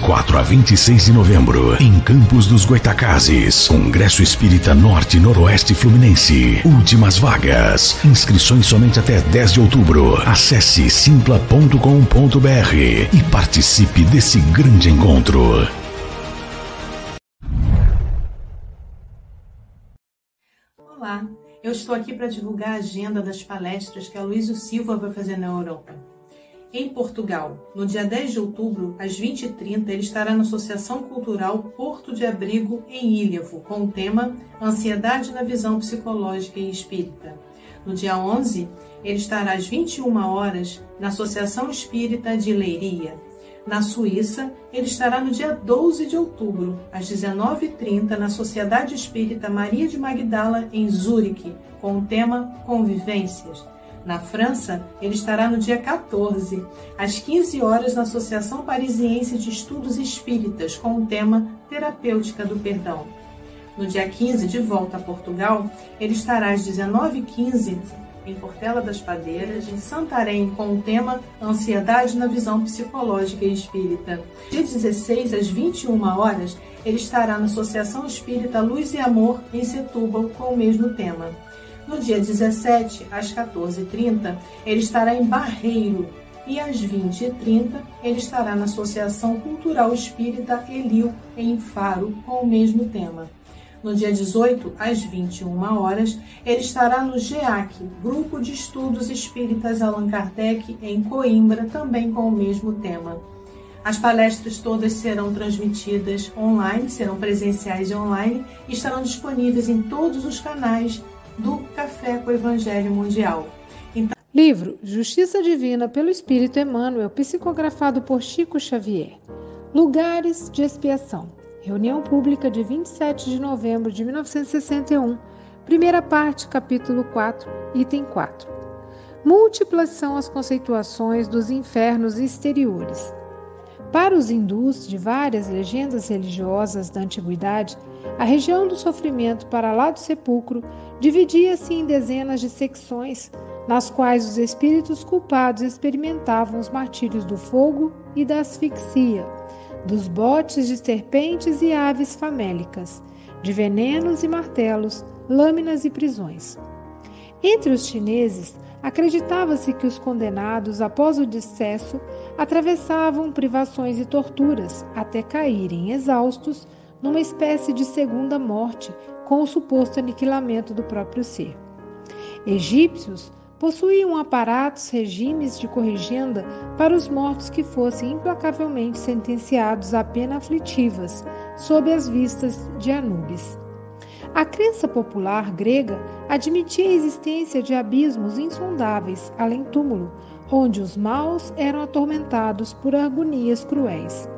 24 a 26 de novembro, em Campos dos Goitacazes, Congresso Espírita Norte Noroeste Fluminense. Últimas vagas. Inscrições somente até 10 de outubro. Acesse simpla.com.br e participe desse grande encontro. Olá, eu estou aqui para divulgar a agenda das palestras que a Luísio Silva vai fazer na Europa. Em Portugal, no dia 10 de outubro, às 20h30, ele estará na Associação Cultural Porto de Abrigo, em Ilhavo, com o tema Ansiedade na Visão Psicológica e Espírita. No dia 11, ele estará às 21 horas na Associação Espírita de Leiria. Na Suíça, ele estará no dia 12 de outubro, às 19h30, na Sociedade Espírita Maria de Magdala, em Zurique, com o tema Convivências. Na França, ele estará no dia 14, às 15 horas, na Associação Parisiense de Estudos Espíritas, com o tema Terapêutica do Perdão. No dia 15, de volta a Portugal, ele estará às 19h15 em Portela das Padeiras, em Santarém, com o tema Ansiedade na Visão Psicológica e Espírita. Dia 16, às 21 horas, ele estará na Associação Espírita Luz e Amor, em Setúbal, com o mesmo tema. No dia 17, às 14h30, ele estará em Barreiro e às 20h30 ele estará na Associação Cultural Espírita Elil, em Faro, com o mesmo tema. No dia 18, às 21 horas, ele estará no GEAC, Grupo de Estudos Espíritas Allan Kardec, em Coimbra, também com o mesmo tema. As palestras todas serão transmitidas online, serão presenciais e online e estarão disponíveis em todos os canais do Café com o Evangelho Mundial. Então... Livro Justiça Divina pelo Espírito Emmanuel, psicografado por Chico Xavier. Lugares de Expiação. Reunião Pública de 27 de novembro de 1961, primeira parte, capítulo 4, item 4. Múltiplas são as conceituações dos infernos exteriores. Para os hindus de várias legendas religiosas da antiguidade, a região do sofrimento para lá do sepulcro dividia-se em dezenas de secções, nas quais os espíritos culpados experimentavam os martírios do fogo e da asfixia dos botes de serpentes e aves famélicas, de venenos e martelos, lâminas e prisões. Entre os chineses, acreditava-se que os condenados, após o decesso, atravessavam privações e torturas até caírem exaustos numa espécie de segunda morte com o suposto aniquilamento do próprio ser. Egípcios possuíam aparatos, regimes de corrigenda para os mortos que fossem implacavelmente sentenciados a pena aflitivas, sob as vistas de Anubis. A crença popular grega admitia a existência de abismos insondáveis além túmulo, onde os maus eram atormentados por agonias cruéis.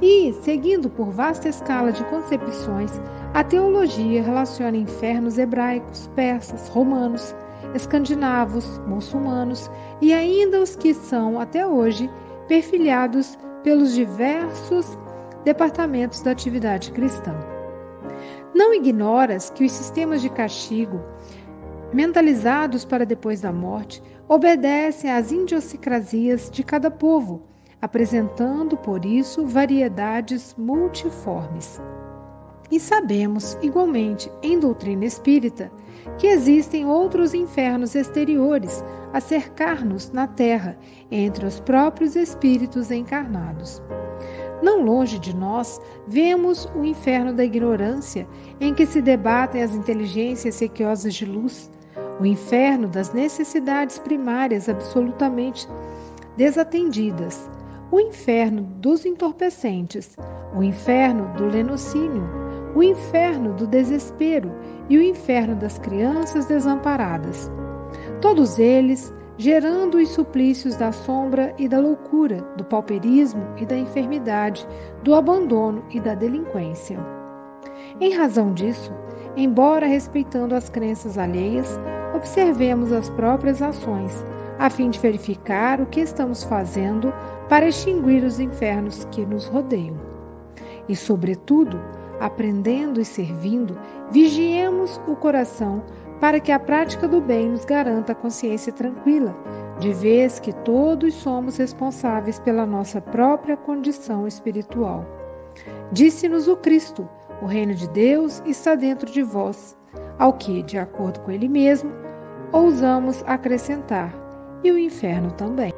E, seguindo por vasta escala de concepções, a teologia relaciona infernos hebraicos, persas, romanos, escandinavos, muçulmanos e ainda os que são, até hoje, perfilhados pelos diversos departamentos da atividade cristã. Não ignoras que os sistemas de castigo, mentalizados para depois da morte, obedecem às idiosincrasias de cada povo, apresentando, por isso, variedades multiformes. E sabemos, igualmente, em doutrina espírita, que existem outros infernos exteriores a cercar-nos na terra, entre os próprios espíritos encarnados. Não longe de nós, vemos o inferno da ignorância, em que se debatem as inteligências sequiosas de luz, o inferno das necessidades primárias absolutamente desatendidas, o inferno dos entorpecentes, o inferno do lenocínio, o inferno do desespero e o inferno das crianças desamparadas. Todos eles gerando os suplícios da sombra e da loucura, do pauperismo e da enfermidade, do abandono e da delinquência. Em razão disso, embora respeitando as crenças alheias, observemos as próprias ações, a fim de verificar o que estamos fazendo para extinguir os infernos que nos rodeiam. E, sobretudo, aprendendo e servindo, vigiemos o coração para que a prática do bem nos garanta a consciência tranquila, de vez que todos somos responsáveis pela nossa própria condição espiritual. Disse-nos o Cristo: o reino de Deus está dentro de vós, ao que, de acordo com ele mesmo, ousamos acrescentar, e o inferno também.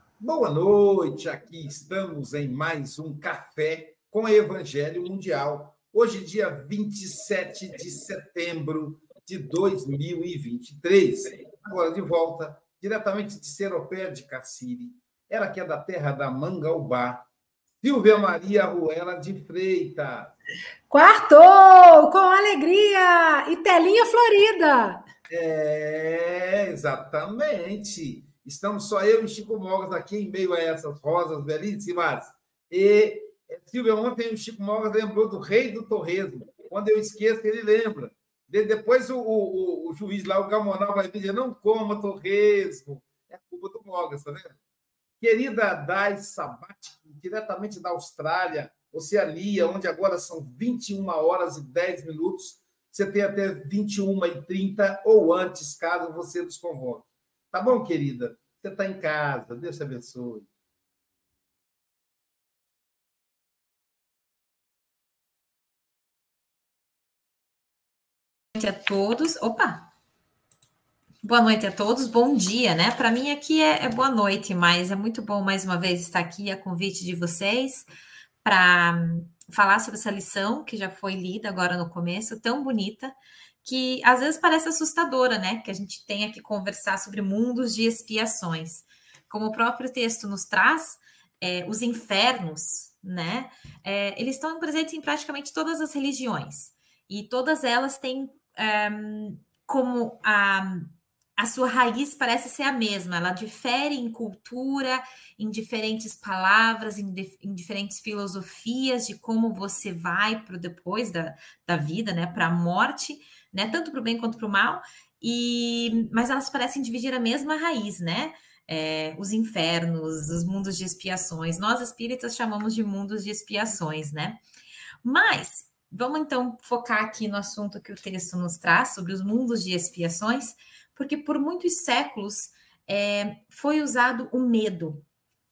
boa noite. Aqui estamos em mais um café com Evangelho Mundial. Hoje, dia 27 de setembro de 2023. Agora, de volta, diretamente de Seropé de Cassiri, ela que é da terra da Mangaubá, Silvia Maria Ruela de Freitas. Quartou, com alegria! E telinha florida! É, exatamente. Estamos só eu e Chico Mogas aqui em meio a essas rosas belíssimas. E Silvia, ontem o Chico Mogas lembrou do rei do torresmo. Quando eu esqueço, ele lembra. Depois o, o, o, juiz lá, o Gamonal, vai dizer: não coma torresmo. É culpa do Mogas, tá vendo? Querida Dai Sabat, diretamente da Austrália, Oceania, onde agora são 21 horas e 10 minutos. Você tem até 21 e 30 ou antes, caso você nos convoque. Tá bom, querida? Você está em casa. Deus te abençoe. noite a todos. Opa! Boa noite a todos, bom dia, né? Para mim aqui é, é, boa noite, mas é muito bom mais uma vez estar aqui a convite de vocês para falar sobre essa lição que já foi lida agora no começo, tão bonita, que às vezes parece assustadora, né? Que a gente tenha que conversar sobre mundos de expiações. Como o próprio texto nos traz, é, os infernos, né? É, eles estão presentes em praticamente todas as religiões. E todas elas têm um, como a, a sua raiz parece ser a mesma, ela difere em cultura, em diferentes palavras, em, de, em diferentes filosofias de como você vai para depois da, da vida, né, para a morte, né, tanto para o bem quanto para o mal, e mas elas parecem dividir a mesma raiz, né? É, os infernos, os mundos de expiações. Nós espíritas chamamos de mundos de expiações, né? Mas Vamos então focar aqui no assunto que o texto nos traz sobre os mundos de expiações, porque por muitos séculos é, foi usado o medo,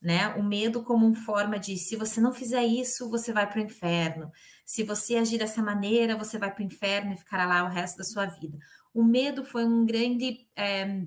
né? O medo como uma forma de se você não fizer isso, você vai para o inferno. Se você agir dessa maneira, você vai para o inferno e ficará lá o resto da sua vida. O medo foi um grande é,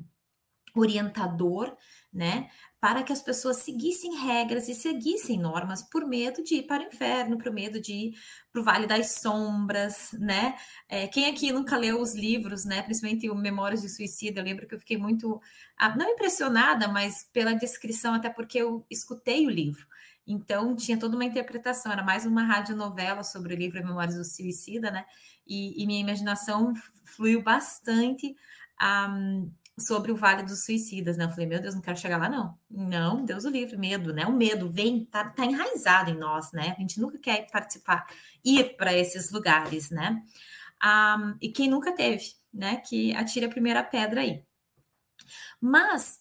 orientador, né? Para que as pessoas seguissem regras e seguissem normas por medo de ir para o inferno, por medo de ir para o Vale das Sombras, né? É, quem aqui nunca leu os livros, né? Principalmente o Memórias de Suicida, eu lembro que eu fiquei muito, ah, não impressionada, mas pela descrição, até porque eu escutei o livro. Então, tinha toda uma interpretação, era mais uma radionovela sobre o livro Memórias do Suicida, né? E, e minha imaginação fluiu bastante. Um, sobre o Vale dos Suicidas, né? Eu falei, meu Deus, não quero chegar lá, não. Não, Deus o livre, medo, né? O medo vem, tá, tá enraizado em nós, né? A gente nunca quer participar, ir para esses lugares, né? Um, e quem nunca teve, né? Que atire a primeira pedra aí. Mas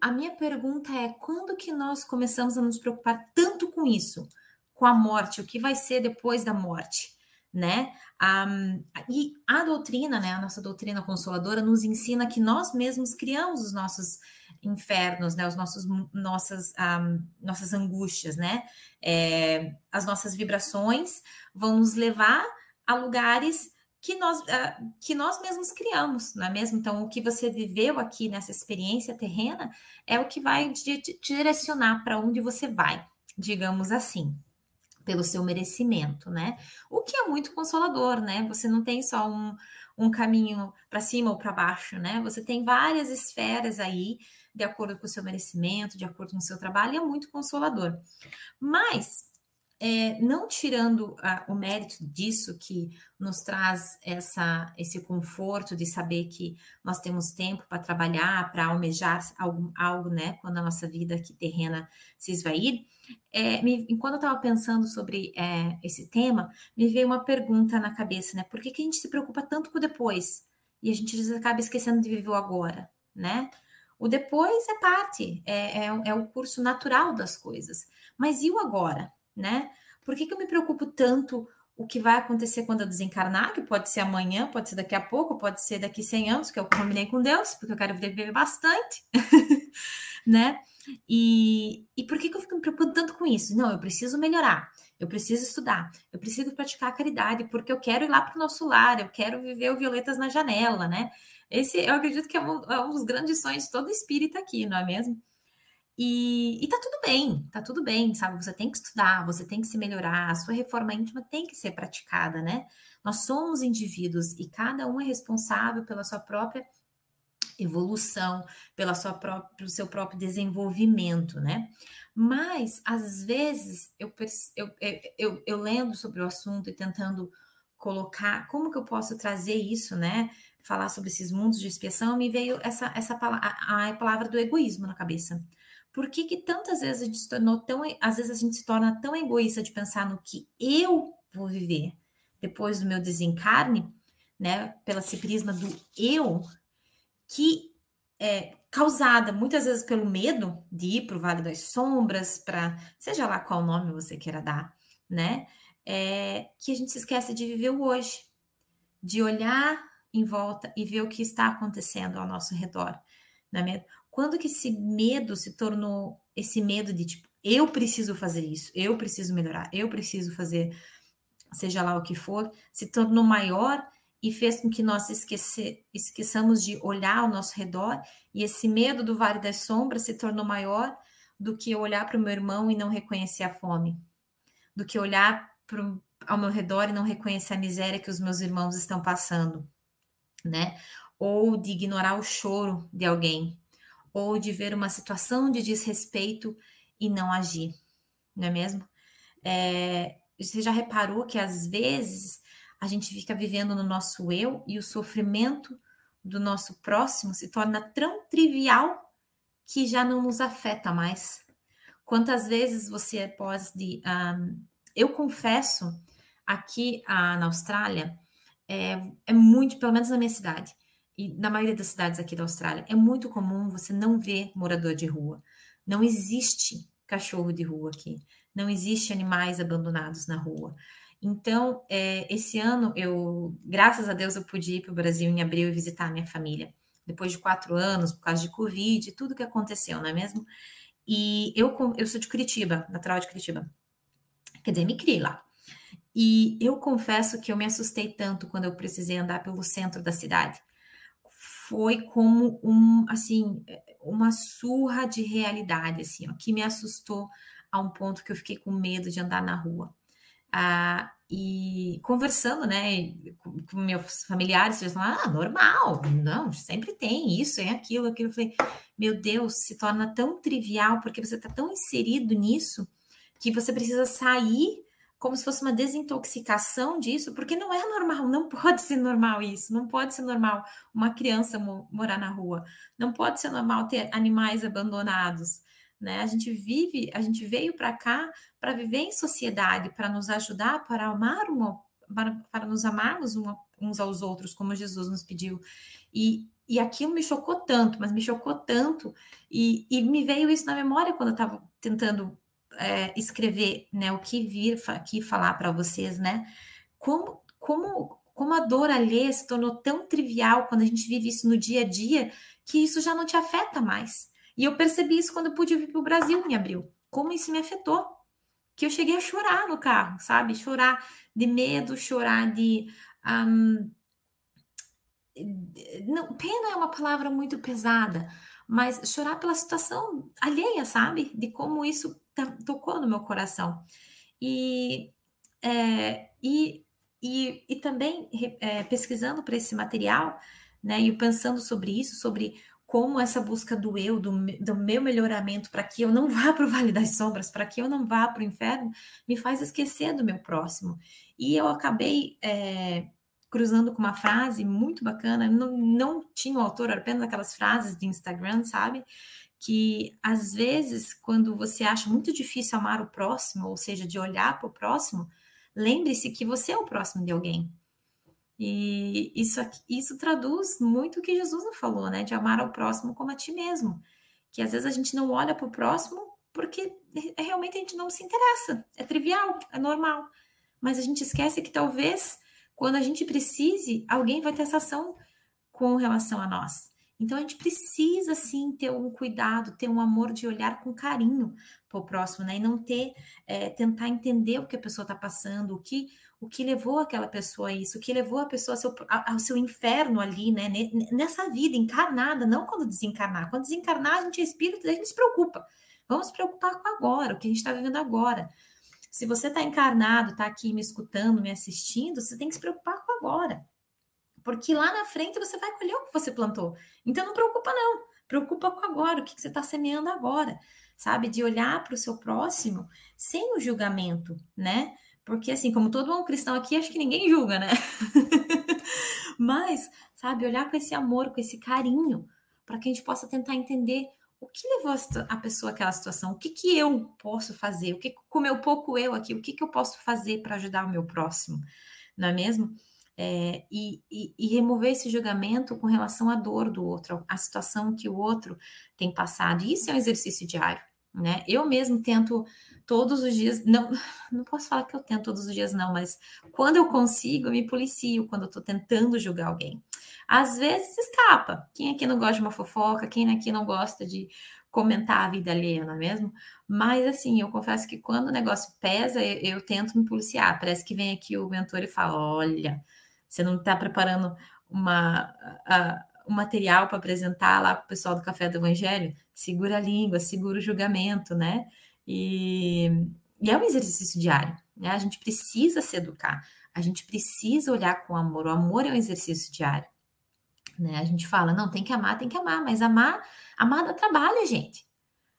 a minha pergunta é: quando que nós começamos a nos preocupar tanto com isso, com a morte, o que vai ser depois da morte? Né? Um, e a doutrina, né, a nossa doutrina consoladora, nos ensina que nós mesmos criamos os nossos infernos, né, os nossos, nossas, um, nossas angústias, né? É, as nossas vibrações vão nos levar a lugares que nós, uh, que nós mesmos criamos, não é mesmo? Então, o que você viveu aqui nessa experiência terrena é o que vai te direcionar para onde você vai, digamos assim, pelo seu merecimento, né? O que é muito consolador, né? Você não tem só um, um caminho para cima ou para baixo, né? Você tem várias esferas aí, de acordo com o seu merecimento, de acordo com o seu trabalho, e é muito consolador. Mas é, não tirando a, o mérito disso que nos traz essa, esse conforto de saber que nós temos tempo para trabalhar, para almejar algo, algo, né, quando a nossa vida aqui terrena se esvair, é, me, enquanto eu estava pensando sobre é, esse tema, me veio uma pergunta na cabeça, né, por que, que a gente se preocupa tanto com o depois? E a gente acaba esquecendo de viver o agora, né? O depois é parte, é, é, é o curso natural das coisas. Mas e o agora? Né? Por que, que eu me preocupo tanto o que vai acontecer quando eu desencarnar, que pode ser amanhã, pode ser daqui a pouco, pode ser daqui 100 anos, que eu combinei com Deus, porque eu quero viver bastante, né? E, e por que, que eu fico me preocupando tanto com isso? Não, eu preciso melhorar, eu preciso estudar, eu preciso praticar a caridade, porque eu quero ir lá para o nosso lar, eu quero viver o Violetas na janela, né? Esse eu acredito que é um, é um dos grandes sonhos de todo espírita aqui, não é mesmo? E, e tá tudo bem, tá tudo bem, sabe? Você tem que estudar, você tem que se melhorar, a sua reforma íntima tem que ser praticada, né? Nós somos indivíduos e cada um é responsável pela sua própria evolução, pela sua própria, pelo seu próprio desenvolvimento, né? Mas às vezes eu, eu, eu, eu lendo sobre o assunto e tentando colocar como que eu posso trazer isso, né? Falar sobre esses mundos de expiação, me veio essa, essa a, a palavra do egoísmo na cabeça. Por que, que tantas vezes a gente se tornou tão, às vezes a gente se torna tão egoísta de pensar no que eu vou viver depois do meu desencarne, né, pela esse do eu, que é causada muitas vezes pelo medo de ir para o Vale das Sombras, para seja lá qual nome você queira dar, né, é, que a gente se esquece de viver o hoje, de olhar em volta e ver o que está acontecendo ao nosso redor. Né? Quando que esse medo se tornou esse medo de tipo, eu preciso fazer isso, eu preciso melhorar, eu preciso fazer, seja lá o que for, se tornou maior e fez com que nós esquecer, esqueçamos de olhar ao nosso redor e esse medo do Vale das Sombras se tornou maior do que olhar para o meu irmão e não reconhecer a fome, do que olhar pro, ao meu redor e não reconhecer a miséria que os meus irmãos estão passando, né? Ou de ignorar o choro de alguém, ou de ver uma situação de desrespeito e não agir, não é mesmo? É, você já reparou que às vezes a gente fica vivendo no nosso eu e o sofrimento do nosso próximo se torna tão trivial que já não nos afeta mais. Quantas vezes você pode. Um, eu confesso, aqui uh, na Austrália, é, é muito, pelo menos na minha cidade, e na maioria das cidades aqui da Austrália, é muito comum você não ver morador de rua. Não existe cachorro de rua aqui. Não existe animais abandonados na rua. Então, é, esse ano, eu, graças a Deus, eu pude ir para o Brasil em abril e visitar a minha família. Depois de quatro anos, por causa de Covid, tudo que aconteceu, não é mesmo? E eu, eu sou de Curitiba, natural de Curitiba. Quer dizer, me criei lá. E eu confesso que eu me assustei tanto quando eu precisei andar pelo centro da cidade foi como um, assim, uma surra de realidade, assim, ó, que me assustou a um ponto que eu fiquei com medo de andar na rua. Ah, e conversando, né, com, com meus familiares, eles falaram, ah, normal, não, sempre tem isso, é aquilo, aquilo. Eu falei, meu Deus, se torna tão trivial, porque você está tão inserido nisso, que você precisa sair como se fosse uma desintoxicação disso, porque não é normal, não pode ser normal isso, não pode ser normal uma criança morar na rua, não pode ser normal ter animais abandonados, né? A gente vive, a gente veio para cá para viver em sociedade, para nos ajudar, para amar uma, para, para nos amarmos uns aos outros, como Jesus nos pediu. E, e aquilo me chocou tanto, mas me chocou tanto, e, e me veio isso na memória quando eu estava tentando é, escrever, né, o que vir aqui falar para vocês, né? Como, como, como a dor alheia se tornou tão trivial quando a gente vive isso no dia a dia, que isso já não te afeta mais. E eu percebi isso quando eu pude vir para o Brasil em abril, como isso me afetou. Que eu cheguei a chorar no carro, sabe? Chorar de medo, chorar de. Um, não, pena é uma palavra muito pesada, mas chorar pela situação alheia, sabe? De como isso tocou no meu coração. E, é, e, e, e também é, pesquisando para esse material, né, e pensando sobre isso, sobre como essa busca do eu, do, do meu melhoramento, para que eu não vá para o Vale das Sombras, para que eu não vá para o inferno, me faz esquecer do meu próximo. E eu acabei é, cruzando com uma frase muito bacana, não, não tinha o autor, apenas aquelas frases de Instagram, sabe? Que às vezes, quando você acha muito difícil amar o próximo, ou seja, de olhar para o próximo, lembre-se que você é o próximo de alguém. E isso, isso traduz muito o que Jesus nos falou, né? De amar ao próximo como a ti mesmo. Que às vezes a gente não olha para o próximo porque realmente a gente não se interessa. É trivial, é normal. Mas a gente esquece que talvez quando a gente precise, alguém vai ter essa ação com relação a nós. Então a gente precisa sim ter um cuidado, ter um amor de olhar com carinho para o próximo, né? E não ter, é, tentar entender o que a pessoa está passando, o que o que levou aquela pessoa a isso, o que levou a pessoa ao seu, ao seu inferno ali, né? Nessa vida encarnada, não quando desencarnar. Quando desencarnar, a gente é espírito, a gente se preocupa. Vamos se preocupar com agora, o que a gente está vivendo agora. Se você está encarnado, está aqui me escutando, me assistindo, você tem que se preocupar com agora. Porque lá na frente você vai colher o que você plantou. Então não preocupa, não. Preocupa com agora, o que, que você está semeando agora. Sabe? De olhar para o seu próximo sem o julgamento, né? Porque, assim, como todo bom cristão aqui, acho que ninguém julga, né? Mas, sabe, olhar com esse amor, com esse carinho, para que a gente possa tentar entender o que levou a pessoa àquela situação, o que, que eu posso fazer, o que, com meu pouco eu aqui, o que, que eu posso fazer para ajudar o meu próximo, não é mesmo? É, e, e, e, remover esse julgamento com relação à dor do outro, à situação que o outro tem passado. Isso é um exercício diário, né? Eu mesmo tento todos os dias, não, não posso falar que eu tento todos os dias, não, mas quando eu consigo, eu me policio quando eu estou tentando julgar alguém. Às vezes escapa. Quem aqui não gosta de uma fofoca? Quem aqui não gosta de comentar a vida alheia, não é mesmo? Mas assim, eu confesso que quando o negócio pesa, eu, eu tento me policiar. Parece que vem aqui o mentor e fala: olha, você não está preparando uma. A, um material para apresentar lá para o pessoal do Café do Evangelho, segura a língua, segura o julgamento, né? E, e é um exercício diário, né? A gente precisa se educar, a gente precisa olhar com amor. O amor é um exercício diário. Né? A gente fala, não, tem que amar, tem que amar, mas amar, amar dá trabalho, gente.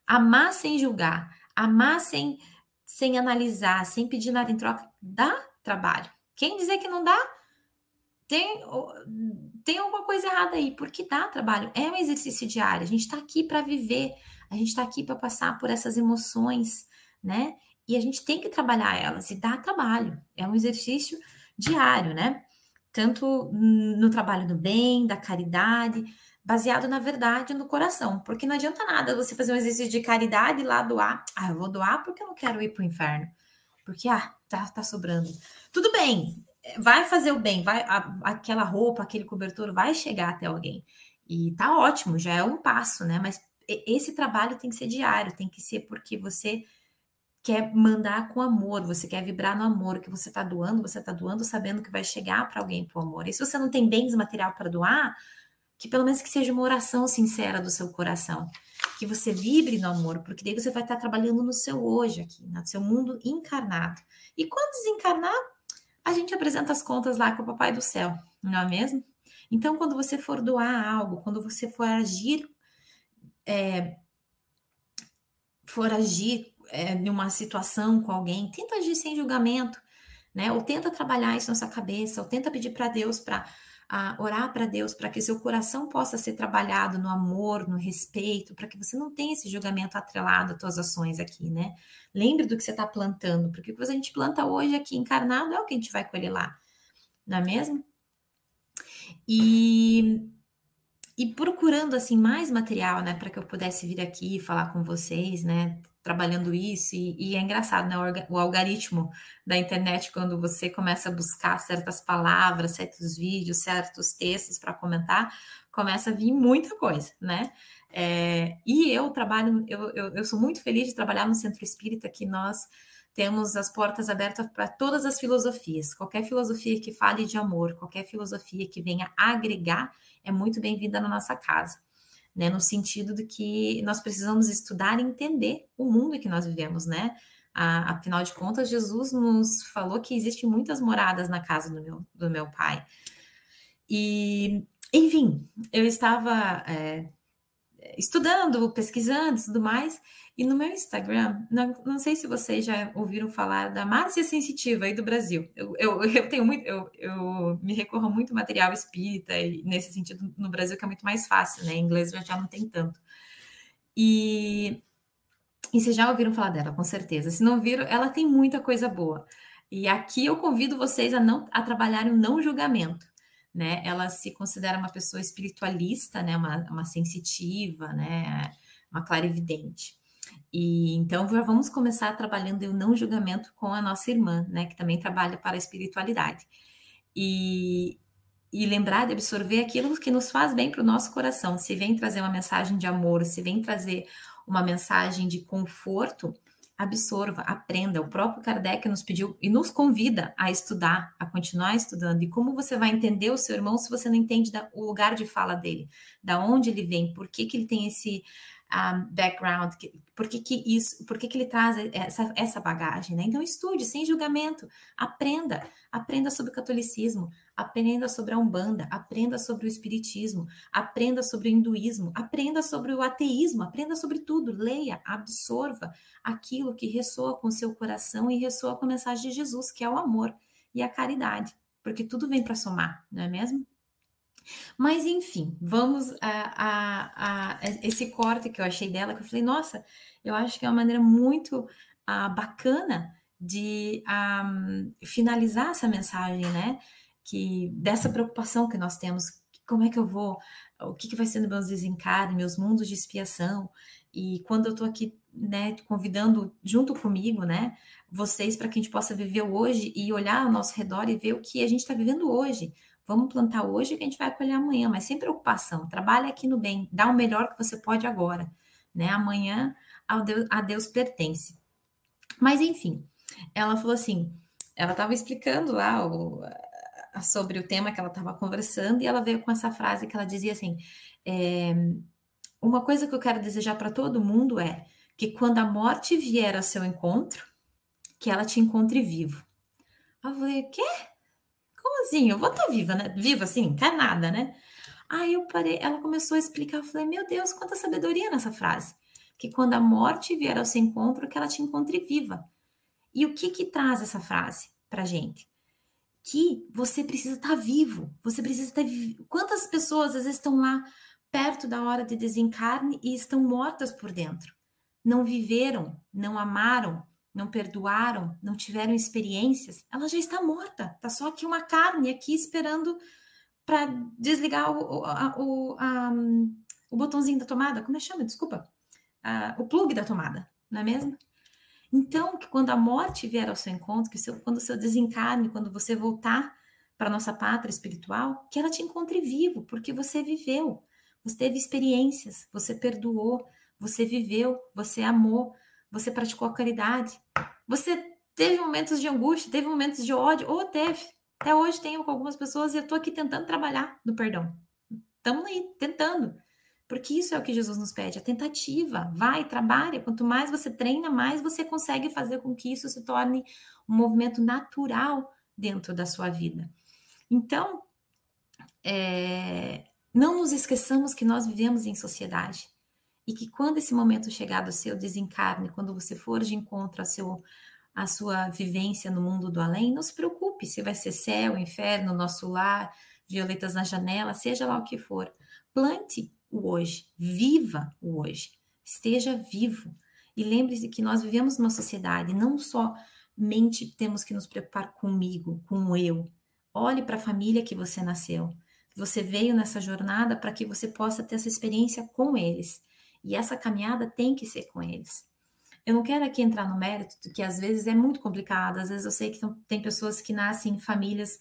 Amar sem julgar, amar sem, sem analisar, sem pedir nada em troca, dá trabalho. Quem dizer que não dá, tem, tem alguma coisa errada aí, porque dá trabalho. É um exercício diário. A gente está aqui para viver, a gente está aqui para passar por essas emoções, né? E a gente tem que trabalhar elas e dá trabalho. É um exercício diário, né? Tanto no trabalho do bem, da caridade, baseado na verdade no coração. Porque não adianta nada você fazer um exercício de caridade lá doar. Ah, eu vou doar porque eu não quero ir para o inferno. Porque, ah, tá, tá sobrando. Tudo bem, vai fazer o bem, vai a, aquela roupa, aquele cobertor vai chegar até alguém. E tá ótimo, já é um passo, né? Mas esse trabalho tem que ser diário, tem que ser porque você quer mandar com amor, você quer vibrar no amor, que você está doando, você está doando sabendo que vai chegar para alguém por amor. E se você não tem bens material para doar, que pelo menos que seja uma oração sincera do seu coração, que você vibre no amor, porque daí você vai estar trabalhando no seu hoje aqui, no seu mundo encarnado. E quando desencarnar, a gente apresenta as contas lá com o papai do céu, não é mesmo? Então, quando você for doar algo, quando você for agir é, for agir é, em uma situação com alguém, tenta agir sem julgamento, né? Ou tenta trabalhar isso na sua cabeça, ou tenta pedir para Deus para orar para Deus para que seu coração possa ser trabalhado no amor, no respeito, para que você não tenha esse julgamento atrelado às suas ações aqui, né? Lembre do que você está plantando, porque o que a gente planta hoje aqui encarnado é o que a gente vai colher lá, não é mesmo? E e procurando assim mais material, né, para que eu pudesse vir aqui falar com vocês, né, trabalhando isso. E, e é engraçado, né, o, algoritmo da internet quando você começa a buscar certas palavras, certos vídeos, certos textos para comentar, começa a vir muita coisa, né? É, e eu trabalho, eu, eu, eu sou muito feliz de trabalhar no Centro Espírita que nós temos as portas abertas para todas as filosofias. Qualquer filosofia que fale de amor, qualquer filosofia que venha agregar, é muito bem-vinda na nossa casa. Né, no sentido de que nós precisamos estudar e entender o mundo que nós vivemos, né? A, afinal de contas, Jesus nos falou que existem muitas moradas na casa do meu, do meu pai. E, enfim, eu estava é, estudando, pesquisando e tudo mais, e no meu Instagram, não, não, sei se vocês já ouviram falar da Márcia Sensitiva aí do Brasil. Eu, eu, eu tenho muito, eu, eu me recorro muito material espírita, e nesse sentido, no Brasil, que é muito mais fácil, né? Em inglês já, já não tem tanto. E, e vocês já ouviram falar dela, com certeza. Se não viram, ela tem muita coisa boa. E aqui eu convido vocês a não a trabalharem o não julgamento. Né? Ela se considera uma pessoa espiritualista, né? Uma, uma sensitiva, né? Uma clarividente. E então já vamos começar trabalhando o não julgamento com a nossa irmã, né, que também trabalha para a espiritualidade. E, e lembrar de absorver aquilo que nos faz bem para o nosso coração. Se vem trazer uma mensagem de amor, se vem trazer uma mensagem de conforto, absorva, aprenda. O próprio Kardec nos pediu e nos convida a estudar, a continuar estudando. E como você vai entender o seu irmão se você não entende o lugar de fala dele, da onde ele vem, por que, que ele tem esse um, background, que, por que, que isso, por que, que ele traz essa, essa bagagem, né? Então estude sem julgamento, aprenda, aprenda sobre o catolicismo, aprenda sobre a Umbanda, aprenda sobre o espiritismo, aprenda sobre o hinduísmo, aprenda sobre o ateísmo, aprenda sobre tudo, leia, absorva aquilo que ressoa com o seu coração e ressoa com a mensagem de Jesus, que é o amor e a caridade, porque tudo vem para somar, não é mesmo? Mas enfim, vamos a, a, a, esse corte que eu achei dela, que eu falei, nossa, eu acho que é uma maneira muito uh, bacana de um, finalizar essa mensagem, né? Que dessa preocupação que nós temos, como é que eu vou, o que, que vai ser no meus desencarnes, meus mundos de expiação, e quando eu estou aqui, né, convidando junto comigo, né, vocês para que a gente possa viver hoje e olhar ao nosso redor e ver o que a gente está vivendo hoje, Vamos plantar hoje que a gente vai colher amanhã, mas sem preocupação. Trabalhe aqui no bem, dá o melhor que você pode agora, né? Amanhã a Deus, a Deus pertence. Mas enfim, ela falou assim, ela estava explicando lá o, sobre o tema que ela estava conversando e ela veio com essa frase que ela dizia assim: é, uma coisa que eu quero desejar para todo mundo é que quando a morte vier ao seu encontro, que ela te encontre vivo. Eu falei, quê? como assim? Eu vou estar viva, né? Viva assim, encarnada, né? Aí eu parei, ela começou a explicar, eu falei, meu Deus, quanta sabedoria nessa frase. Que quando a morte vier ao seu encontro, que ela te encontre viva. E o que que traz essa frase pra gente? Que você precisa estar vivo, você precisa estar vivo. Quantas pessoas às vezes estão lá perto da hora de desencarne e estão mortas por dentro? Não viveram, não amaram, não perdoaram, não tiveram experiências, ela já está morta. Está só aqui uma carne aqui esperando para desligar o, a, o, a, o botãozinho da tomada. Como é que chama? Desculpa. o plug da tomada, não é mesmo? Então, que quando a morte vier ao seu encontro, que seu, quando o seu desencarne, quando você voltar para nossa pátria espiritual, que ela te encontre vivo, porque você viveu, você teve experiências, você perdoou, você viveu, você amou, você praticou a caridade, você teve momentos de angústia, teve momentos de ódio, ou teve. Até hoje tenho com algumas pessoas e eu estou aqui tentando trabalhar no perdão. Estamos aí, tentando. Porque isso é o que Jesus nos pede, a tentativa. Vai, trabalha. Quanto mais você treina, mais você consegue fazer com que isso se torne um movimento natural dentro da sua vida. Então, é, não nos esqueçamos que nós vivemos em sociedade e que quando esse momento chegar do seu desencarne, quando você for de encontro a, seu, a sua vivência no mundo do além, não se preocupe se vai ser céu, inferno, nosso lar, violetas na janela, seja lá o que for. Plante o hoje, viva o hoje, esteja vivo. E lembre-se que nós vivemos numa sociedade, não somente temos que nos preocupar comigo, com o eu. Olhe para a família que você nasceu. Você veio nessa jornada para que você possa ter essa experiência com eles. E essa caminhada tem que ser com eles. Eu não quero aqui entrar no mérito, que às vezes é muito complicado. Às vezes eu sei que tem pessoas que nascem em famílias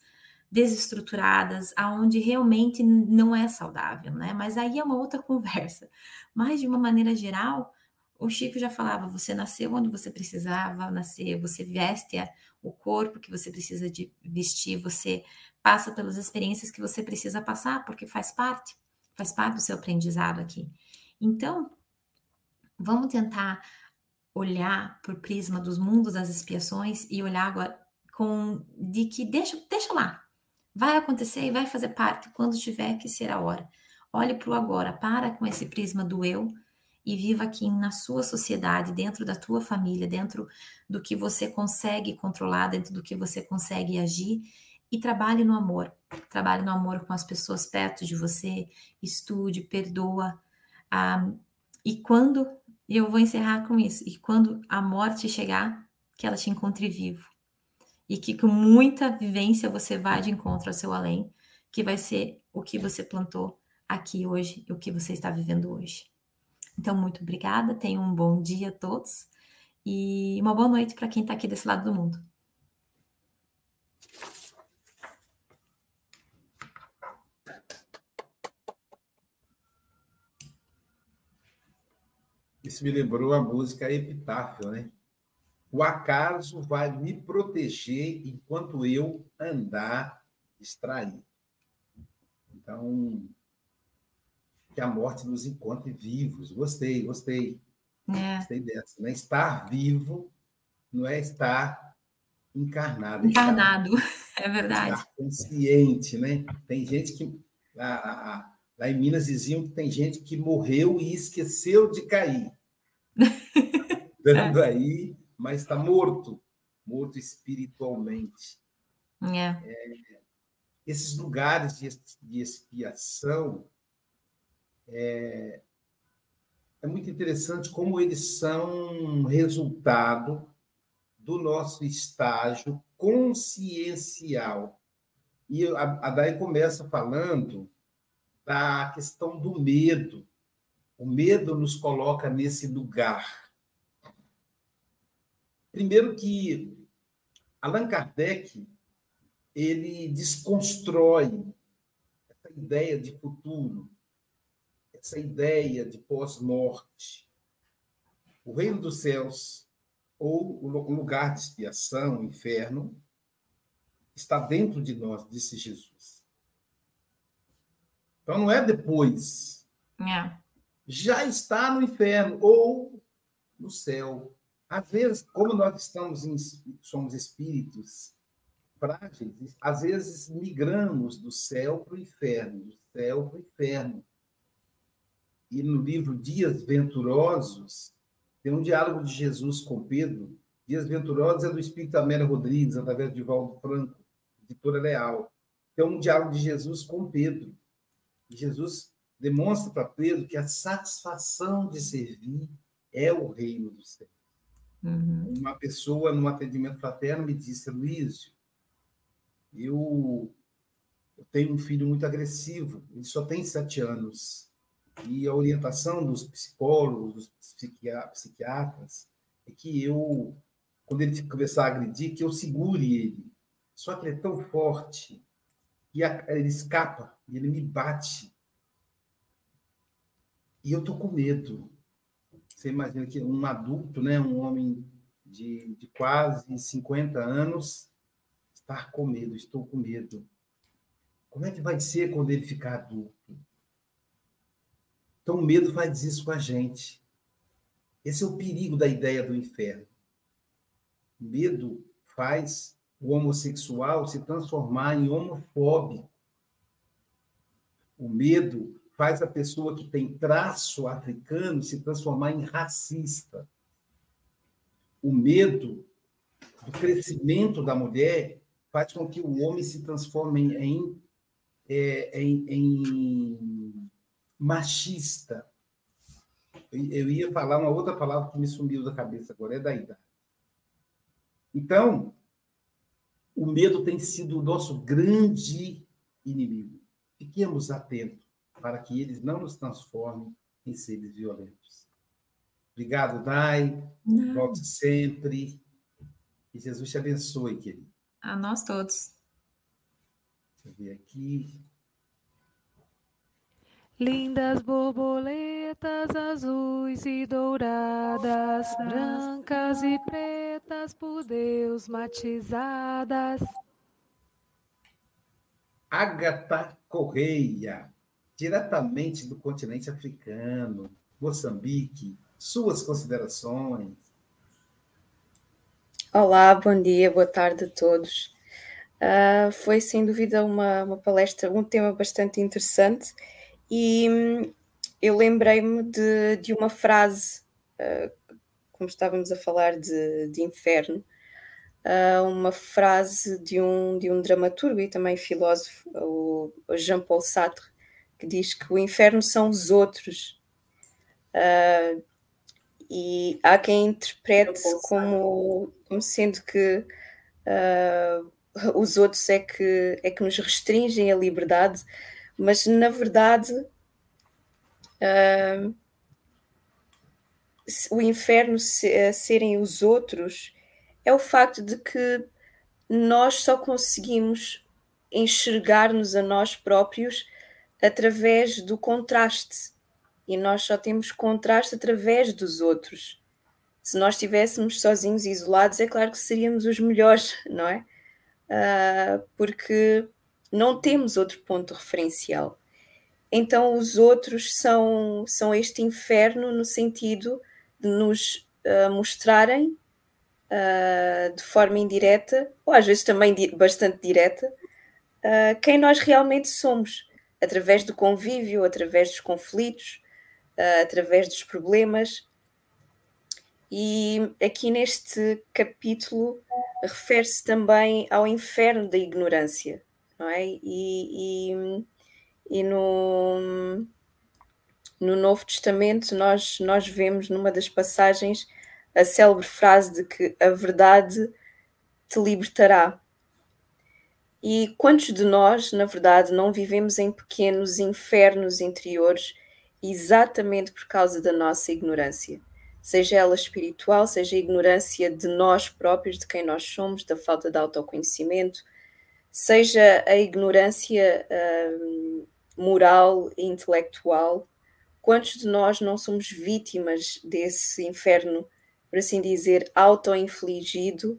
desestruturadas, aonde realmente não é saudável, né? Mas aí é uma outra conversa. Mas de uma maneira geral, o Chico já falava: você nasceu onde você precisava nascer, você veste o corpo que você precisa de vestir, você passa pelas experiências que você precisa passar, porque faz parte, faz parte do seu aprendizado aqui. Então, vamos tentar olhar por prisma dos mundos das expiações e olhar agora com de que deixa, deixa lá, Vai acontecer e vai fazer parte quando tiver que ser a hora. Olhe para o agora, para com esse prisma do eu e viva aqui na sua sociedade, dentro da tua família, dentro do que você consegue controlar, dentro do que você consegue agir e trabalhe no amor. Trabalhe no amor com as pessoas perto de você, estude, perdoa. Ah, e quando, e eu vou encerrar com isso, e quando a morte chegar, que ela te encontre vivo e que com muita vivência você vai de encontro ao seu além, que vai ser o que você plantou aqui hoje e o que você está vivendo hoje. Então, muito obrigada, tenham um bom dia a todos e uma boa noite para quem está aqui desse lado do mundo. Isso me lembrou a música Epitáfio, né? O acaso vai me proteger enquanto eu andar distraído. Então, que a morte nos encontre vivos. Gostei, gostei. É. Gostei dessa. Né? Estar vivo não é estar encarnado. Encarnado, é verdade. Estar consciente, né? Tem gente que. lá em Minas diziam que tem gente que morreu e esqueceu de cair. Dando é. aí mas está morto, morto espiritualmente. É. É, esses lugares de, de expiação é, é muito interessante como eles são resultado do nosso estágio consciencial. E a, a Dai começa falando da questão do medo. O medo nos coloca nesse lugar Primeiro que Allan Kardec ele desconstrói essa ideia de futuro, essa ideia de pós-morte. O reino dos céus, ou o lugar de expiação, o inferno, está dentro de nós, disse Jesus. Então não é depois. É. Já está no inferno ou no céu. Às vezes, como nós estamos em, somos espíritos frágeis, às vezes migramos do céu para o inferno, do céu para o inferno. E no livro Dias Venturosos, tem um diálogo de Jesus com Pedro. Dias Venturosos é do Espírito Amélia Rodrigues, através de Valdo Franco, editora Leal. Tem um diálogo de Jesus com Pedro. Jesus demonstra para Pedro que a satisfação de servir é o reino do céu. Uhum. Uma pessoa, num atendimento fraterno, me disse, Luísio, eu, eu tenho um filho muito agressivo, ele só tem sete anos, e a orientação dos psicólogos, dos psiquiatras, é que eu, quando ele começar a agredir, que eu segure ele. Só que ele é tão forte, e ele escapa, e ele me bate. E eu tô com medo. Você imagina que um adulto, né, um homem de, de quase 50 anos, estar com medo, estou com medo. Como é que vai ser quando ele ficar adulto? Então, o medo faz isso com a gente. Esse é o perigo da ideia do inferno. O medo faz o homossexual se transformar em homofóbico. O medo faz a pessoa que tem traço africano se transformar em racista. O medo do crescimento da mulher faz com que o homem se transforme em é, em, em machista. Eu ia falar uma outra palavra que me sumiu da cabeça agora, é da idade. Então, o medo tem sido o nosso grande inimigo. Fiquemos atentos para que eles não nos transformem em seres violentos. Obrigado, Dai. Volte sempre. E Jesus te abençoe, querido. A nós todos. Deixa eu ver aqui. Lindas borboletas azuis e douradas, brancas e pretas por Deus matizadas. Agatha Correia, diretamente do continente africano, Moçambique, suas considerações. Olá, bom dia, boa tarde a todos. Uh, foi sem dúvida uma, uma palestra, um tema bastante interessante e hum, eu lembrei-me de, de uma frase, uh, como estávamos a falar de, de inferno, uh, uma frase de um, de um dramaturgo e também filósofo, o, Jean-Paul Sartre, que diz que o inferno são os outros. Uh, e há quem interprete como, como sendo que os outros é que, é que nos restringem a liberdade, mas na verdade uh, o inferno se, serem os outros é o facto de que nós só conseguimos enxergar-nos a nós próprios através do contraste e nós só temos contraste através dos outros. Se nós estivéssemos sozinhos isolados, é claro que seríamos os melhores, não é? Uh, porque não temos outro ponto referencial. Então, os outros são, são este inferno no sentido de nos uh, mostrarem uh, de forma indireta, ou às vezes também di bastante direta, quem nós realmente somos, através do convívio, através dos conflitos, através dos problemas. E aqui neste capítulo refere-se também ao inferno da ignorância não é? E, e, e no, no Novo Testamento nós, nós vemos numa das passagens a célebre frase de que a verdade te libertará. E quantos de nós, na verdade, não vivemos em pequenos infernos interiores exatamente por causa da nossa ignorância? Seja ela espiritual, seja a ignorância de nós próprios, de quem nós somos, da falta de autoconhecimento, seja a ignorância um, moral e intelectual, quantos de nós não somos vítimas desse inferno, por assim dizer, auto-infligido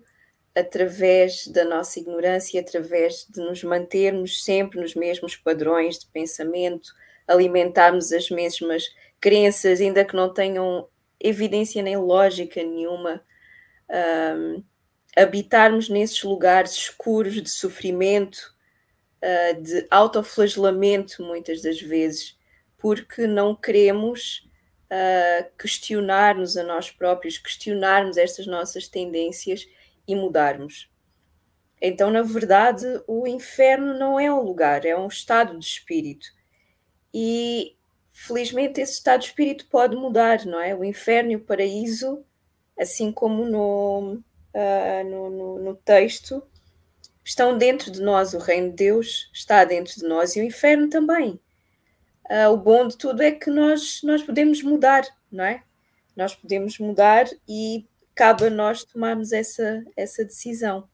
através da nossa ignorância, através de nos mantermos sempre nos mesmos padrões de pensamento, alimentarmos as mesmas crenças, ainda que não tenham evidência nem lógica nenhuma. Um, habitarmos nesses lugares escuros de sofrimento, uh, de autoflagelamento, muitas das vezes, porque não queremos uh, questionar-nos a nós próprios, questionarmos estas nossas tendências e mudarmos. Então, na verdade, o inferno não é um lugar, é um estado de espírito. E felizmente esse estado de espírito pode mudar, não é? O inferno e o paraíso, assim como no, uh, no, no, no texto, estão dentro de nós. O reino de Deus está dentro de nós e o inferno também. Uh, o bom de tudo é que nós, nós podemos mudar, não é? Nós podemos mudar e cabe a nós tomarmos essa, essa decisão.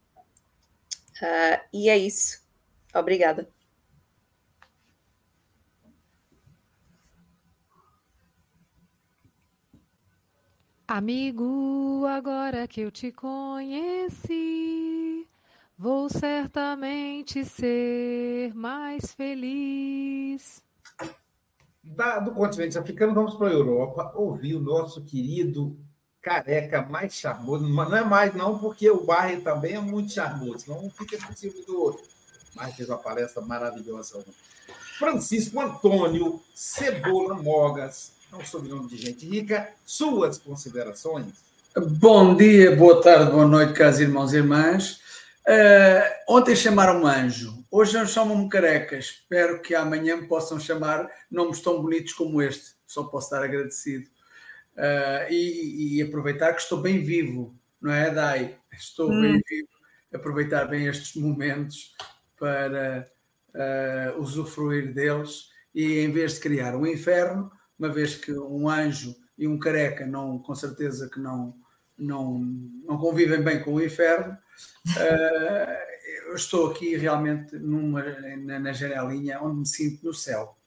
Uh, e é isso. Obrigada. Amigo, agora que eu te conheci, vou certamente ser mais feliz. Da, do continente africano, vamos para a Europa ouvir o nosso querido careca mais charmoso. Não é mais, não, porque o Barre também é muito charmoso, não fica por cima do outro. Mas fez uma palestra maravilhosa. Francisco Antônio Cebola Mogas é um sobrenome de gente rica. Suas considerações? Bom dia, boa tarde, boa noite, caros irmãos e irmãs. Uh, ontem chamaram-me anjo, hoje não chamam-me careca. Espero que amanhã me possam chamar nomes tão bonitos como este. Só posso estar agradecido. Uh, e, e, aproveitar que estou bem vivo, não é, Dai? Estou hum. bem vivo, aproveitar bem estes momentos para uh, usufruir deles e em vez de criar um inferno, uma vez que um anjo e um careca não, com certeza que não, não, não convivem bem com o inferno, uh, eu estou aqui realmente numa, na, na janelinha onde me sinto no céu.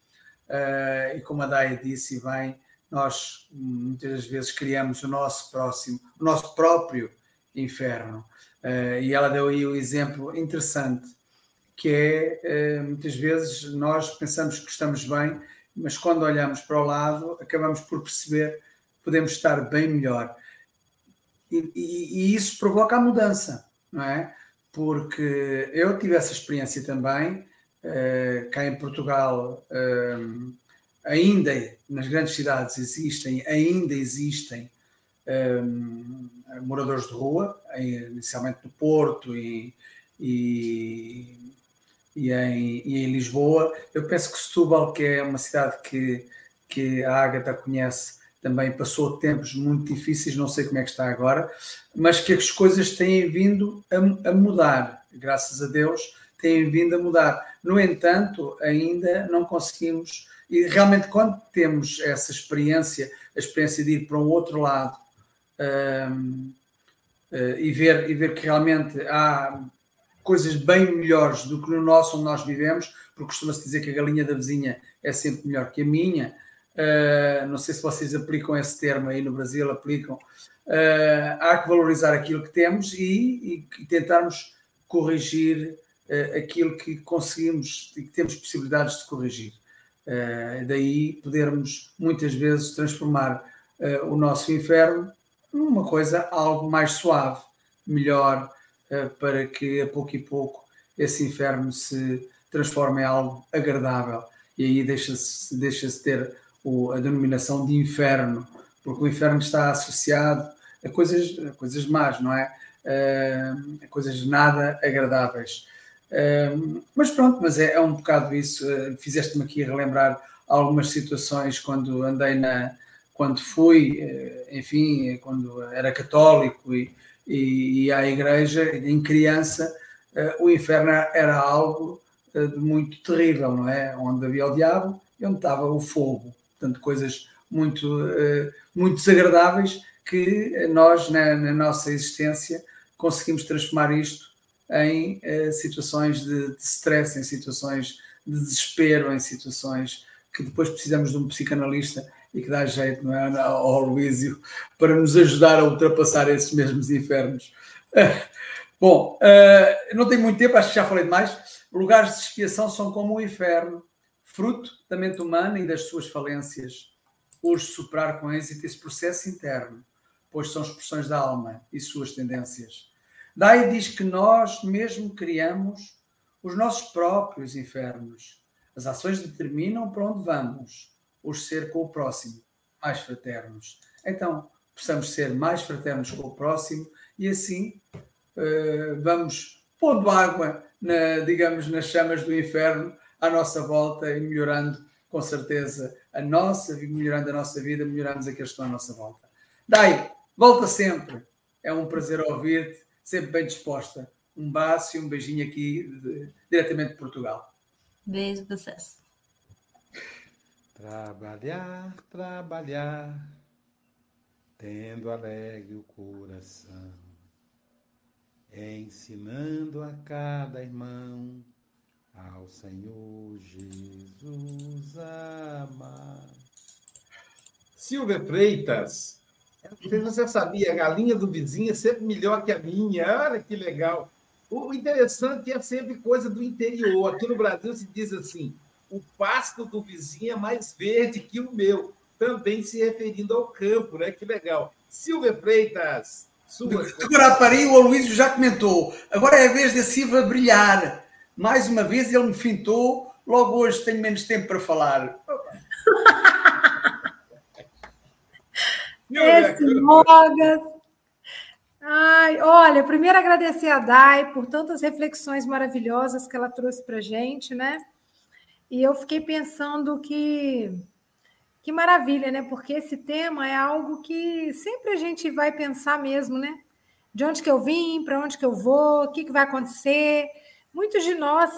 E como a Daya disse bem, nós muitas vezes criamos o nosso próximo, o nosso próprio inferno. Uh, e ela deu aí o um exemplo interessante, que é uh, muitas vezes nós pensamos que estamos bem, mas quando olhamos para o lado, acabamos por perceber que podemos estar bem melhor. E, e, e isso provoca a mudança, não é? Porque eu tive essa experiência também, uh, cá em Portugal ainda nas grandes cidades existem, ainda existem um, moradores de rua, inicialmente no Porto e, e, e, em, e, em, Lisboa. Eu penso que Setúbal, que é uma cidade que, que a Ágata conhece, também passou tempos muito difíceis, não sei como é que está agora, mas que as coisas têm vindo a, a mudar, graças a Deus, têm vindo a mudar. No entanto, ainda não conseguimos e realmente, quando temos essa experiência, a experiência de ir para um outro lado um, uh, eh, e, ver, e ver que realmente há coisas bem melhores do que no nosso onde nós vivemos, porque costuma-se dizer que a galinha da vizinha é sempre melhor que a minha. Uh, não sei se vocês aplicam esse termo aí no Brasil, aplicam. Uh, há que valorizar aquilo que temos e, e, tentarmos corrigir uh, aquilo que conseguimos e que temos possibilidades de corrigir. Uh, daí podermos muitas vezes transformar uh, o nosso inferno numa coisa algo mais suave, melhor, uh, para que a pouco e pouco esse inferno se transforme em algo agradável. E aí deixa-se deixa ter o, a denominação de inferno, porque o inferno está associado a coisas, a coisas más, não é? a coisas nada agradáveis mas pronto, mas é, é, um bocado isso. Uh, Fizeste-me aqui relembrar algumas situações quando andei na. quando fui, uh, enfim, quando era católico e, e, e à igreja, em criança, o inferno era algo muito terrível, não é? Onde havia o diabo e onde estava o fogo. Portanto, coisas muito, muito desagradáveis que nós, na, na nossa existência, conseguimos transformar isto em uh, situações de, de stress, em situações de desespero, em situações que depois precisamos de um psicanalista e que dá jeito, não é, ao Luísio, para nos ajudar a ultrapassar esses mesmos infernos. bom, uh, não tenho muito tempo, acho que já falei demais. Lugares de expiação são como o inferno, fruto da mente humana e das suas falências. Urge superar com êxito esse processo interno, pois são expressões da alma e suas tendências. Daí diz que nós mesmo criamos os nossos próprios infernos. As ações determinam para onde vamos, os ser com o próximo, mais fraternos. Então, possamos ser mais fraternos com o próximo e assim uh, vamos pondo água, na, digamos, nas chamas do inferno à nossa volta e melhorando com certeza a nossa, melhorando a nossa vida, melhoramos aqueles que estão à nossa volta. Dai, volta sempre. É um prazer ouvir-te sempre bem disposta. Um baço e um beijinho aqui de, diretamente de Portugal. Beijo vocês. Trabalhar, trabalhar, tendo alegre o coração, ensinando a cada irmão ao Senhor Jesus amar. Silvia Freitas, você sabia, a galinha do vizinho é sempre melhor que a minha. Olha que legal. O interessante é sempre coisa do interior. Aqui no Brasil se diz assim: o pasto do vizinho é mais verde que o meu. Também se referindo ao campo, né? Que legal. Silvia Freitas, sua. Do Guarapari, o Aloysio já comentou. Agora é a vez da Silva brilhar. Mais uma vez ele me fintou. Logo hoje tenho menos tempo para falar. Esse Mogas. Ai, olha, primeiro agradecer a Dai por tantas reflexões maravilhosas que ela trouxe para gente, né? E eu fiquei pensando que que maravilha, né? Porque esse tema é algo que sempre a gente vai pensar mesmo, né? De onde que eu vim, para onde que eu vou, o que, que vai acontecer. Muitos de nós,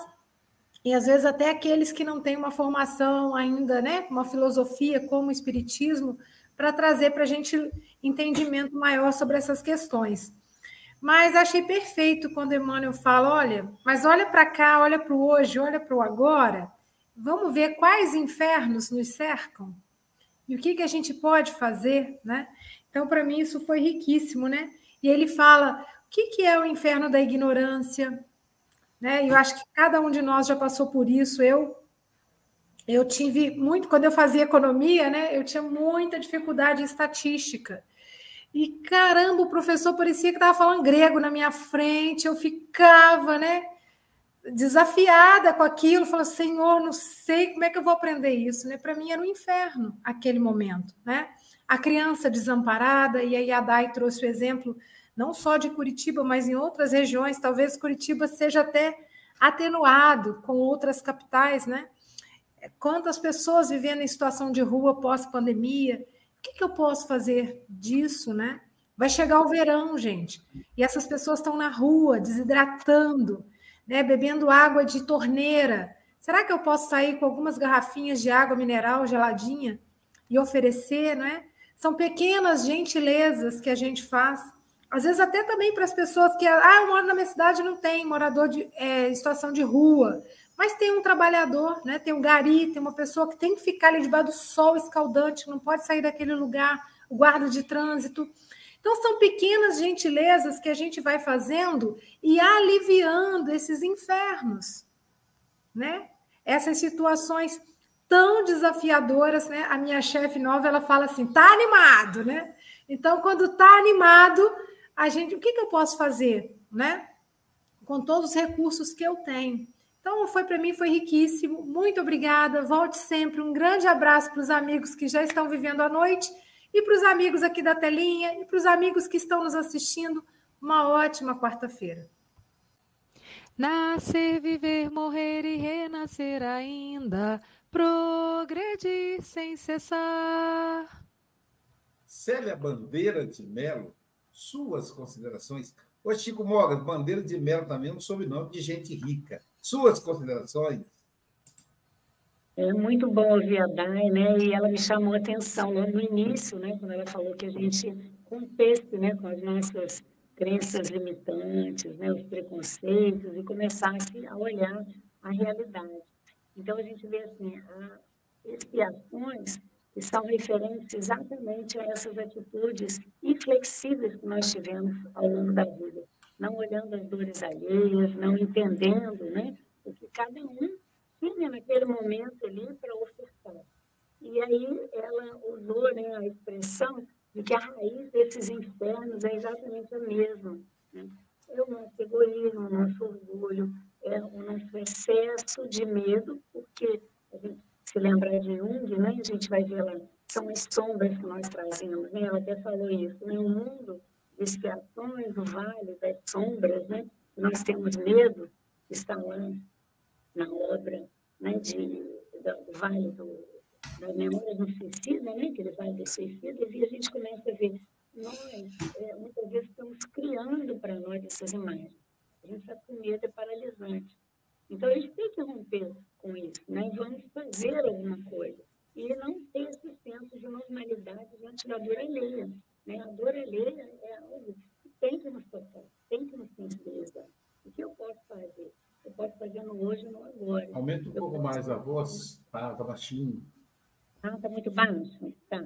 e às vezes até aqueles que não têm uma formação ainda, né? Uma filosofia como o Espiritismo, para trazer para a gente entendimento maior sobre essas questões. Mas achei perfeito quando Emmanuel fala: olha, mas olha para cá, olha para o hoje, olha para o agora, vamos ver quais infernos nos cercam e o que, que a gente pode fazer, né? Então, para mim, isso foi riquíssimo, né? E ele fala: o que, que é o inferno da ignorância? Né? Eu acho que cada um de nós já passou por isso. Eu eu tive muito, quando eu fazia economia, né, eu tinha muita dificuldade em estatística. E caramba, o professor parecia que estava falando grego na minha frente, eu ficava, né, desafiada com aquilo, falando, Senhor, não sei como é que eu vou aprender isso, né? Para mim era um inferno aquele momento, né? A criança desamparada, e a Dai trouxe o exemplo não só de Curitiba, mas em outras regiões, talvez Curitiba seja até atenuado com outras capitais, né? Quantas pessoas vivendo em situação de rua pós-pandemia. O que, que, eu posso fazer disso, né? Vai chegar o verão, gente, e essas pessoas estão na rua, desidratando, né? bebendo água de torneira. Será que eu posso sair com algumas garrafinhas de água mineral geladinha e oferecer, né? São pequenas gentilezas que a gente faz. Às vezes até também para as pessoas que, ah, eu moro na minha cidade não tem morador de é, situação de rua. Mas tem um trabalhador, né? tem um gari, tem uma pessoa que tem que ficar ali debaixo do sol escaldante, não pode sair daquele lugar, o guarda de trânsito. Então, são pequenas gentilezas que a gente vai fazendo e aliviando esses infernos, né? Essas situações tão desafiadoras, né? A minha chefe nova, ela fala assim, tá animado, né? Então, quando tá animado, a gente, o que, que eu posso fazer, né? Com todos os recursos que eu tenho. Então, foi para mim foi riquíssimo. Muito obrigada. Volte sempre. Um grande abraço para os amigos que já estão vivendo a noite e para os amigos aqui da telinha e para os amigos que estão nos assistindo. Uma ótima quarta-feira. Nascer, viver, morrer e renascer ainda, progredir sem cessar. Célia Bandeira de Melo, suas considerações. Ô, Chico Mogas, Bandeira de Melo também é um sobrenome de gente rica. Suas considerações? É muito bom ouvir a Dai, né? E ela me chamou a atenção logo no início, né? Quando ela falou que a gente rompesse, né? Com as nossas crenças limitantes, né? Os preconceitos e começasse a olhar a realidade. Então a gente vê assim, a expiações que são referentes exatamente a essas atitudes inflexíveis que nós tivemos ao longo da vida não olhando as dores alheias, não entendendo né, o que cada um tinha naquele momento ali para ofertar. E aí ela usou né, a expressão de que a raiz desses infernos é exatamente a mesma. Né? É o nosso egoísmo, o nosso orgulho, é o nosso excesso de medo, porque a gente se lembrar de Jung, né, a gente vai ver lá, são as sombras que nós trazemos. Né? Ela até falou isso, né? o mundo expiações, o vale das sombras, né? Nós temos medo, está lá na obra né, de, do Vale do, da Memória do Suicida, né, aquele Vale dos Suicidas, e a gente começa a ver, nós, é, muitas vezes, estamos criando para nós essas imagens. A gente está com medo, é paralisante. Então, a gente tem que romper com isso, né? Vamos fazer alguma coisa. E não ter esse senso de normalidade da dor alheia. Né? A dor alheia é algo que tem que nos tocar, tem que nos sensibilizar. O que eu posso fazer? Eu posso fazer no hoje no agora. Aumenta um eu pouco mais a voz, tá, tá baixinho. Ah, tá muito baixo? Tá.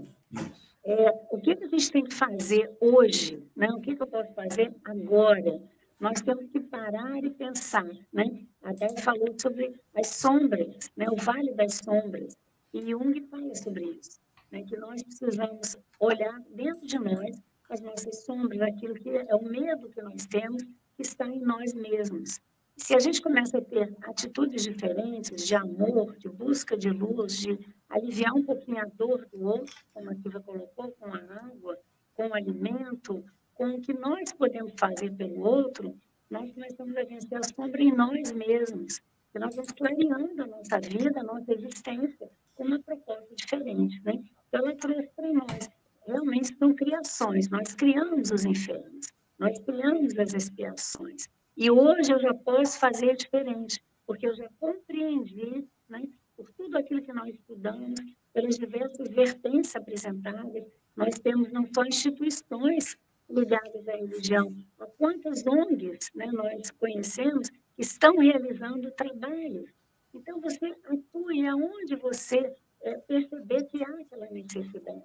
É, o que, que a gente tem que fazer hoje? Né? O que, que eu posso fazer agora? Nós temos que parar e pensar. Né? A Débora falou sobre as sombras, né? o vale das sombras. E Jung fala sobre isso né, que nós precisamos olhar dentro de nós as nossas sombras, aquilo que é o medo que nós temos, que está em nós mesmos. Se a gente começa a ter atitudes diferentes, de amor, de busca de luz, de aliviar um pouquinho a dor do outro, como a Kiva colocou, com a água, com o alimento, com o que nós podemos fazer pelo outro, nós começamos a vencer a sombra em nós mesmos. E nós vamos clareando a nossa vida, a nossa existência, uma proposta diferente. Né? Então, ela trouxe para nós. Realmente são criações. Nós criamos os infernos. Nós criamos as expiações. E hoje eu já posso fazer diferente, porque eu já compreendi, né, por tudo aquilo que nós estudamos, pelas diversas vertentes apresentadas, nós temos não só instituições ligadas à religião, a quantas ONGs né, nós conhecemos que estão realizando trabalhos. Então, você atue aonde você é, perceber que há aquela necessidade,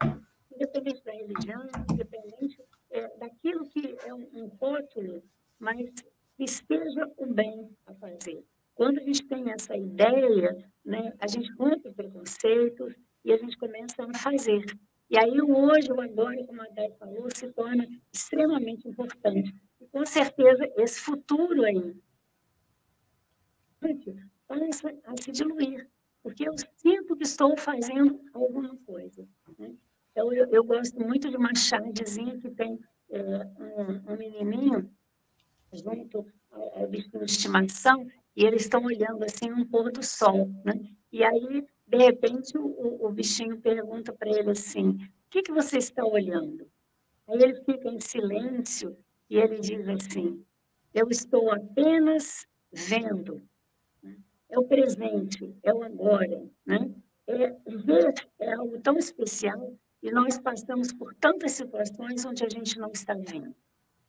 independente da religião, independente é, daquilo que é um, um rótulo, mas esteja o bem a fazer. Quando a gente tem essa ideia, né, a gente rompe preconceitos e a gente começa a fazer. E aí hoje, o agora, como a Dai falou, se torna extremamente importante. E com certeza esse futuro aí passa a se diluir, porque eu sinto que estou fazendo alguma coisa. Né? Então, eu, eu, gosto muito de uma chardezinha que tem é, um, um menininho junto ao bichinho de estimação, e eles estão olhando assim um pôr do sol, né? E aí, de repente, o, o bichinho pergunta para ele assim: o que, que você está olhando? Aí ele fica em silêncio e ele diz assim: eu estou apenas vendo. É o presente, é o agora, né? É, ver é algo tão especial e nós passamos por tantas situações onde a gente não está vendo.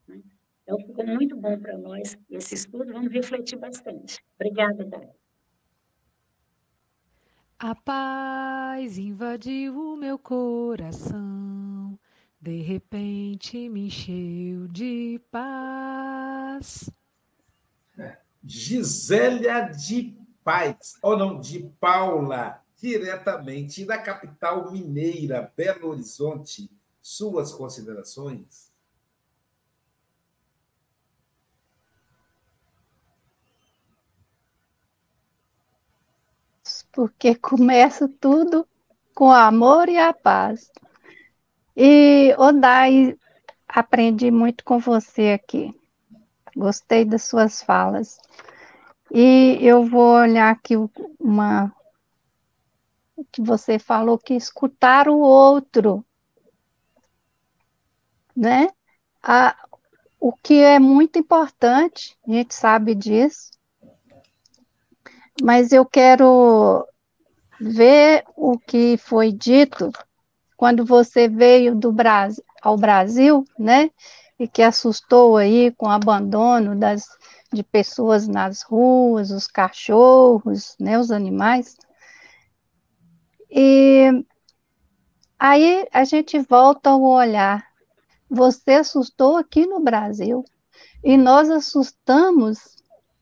Né? Então, ficou muito bom para nós esse estudo, vamos refletir bastante. Obrigada, Dai. A paz invadiu o meu coração, de repente me encheu de paz. Gisélia de Paz, ou não, de Paula, diretamente da capital mineira, Belo Horizonte. Suas considerações? porque começa tudo com amor e a paz. E, Odai, aprendi muito com você aqui. Gostei das suas falas. E eu vou olhar aqui uma que você falou que escutar o outro, né? A, o que é muito importante, a gente sabe disso, mas eu quero ver o que foi dito quando você veio do Brasil ao Brasil, né? E que assustou aí com o abandono das, de pessoas nas ruas, os cachorros, né, os animais. E aí a gente volta ao olhar. Você assustou aqui no Brasil e nós assustamos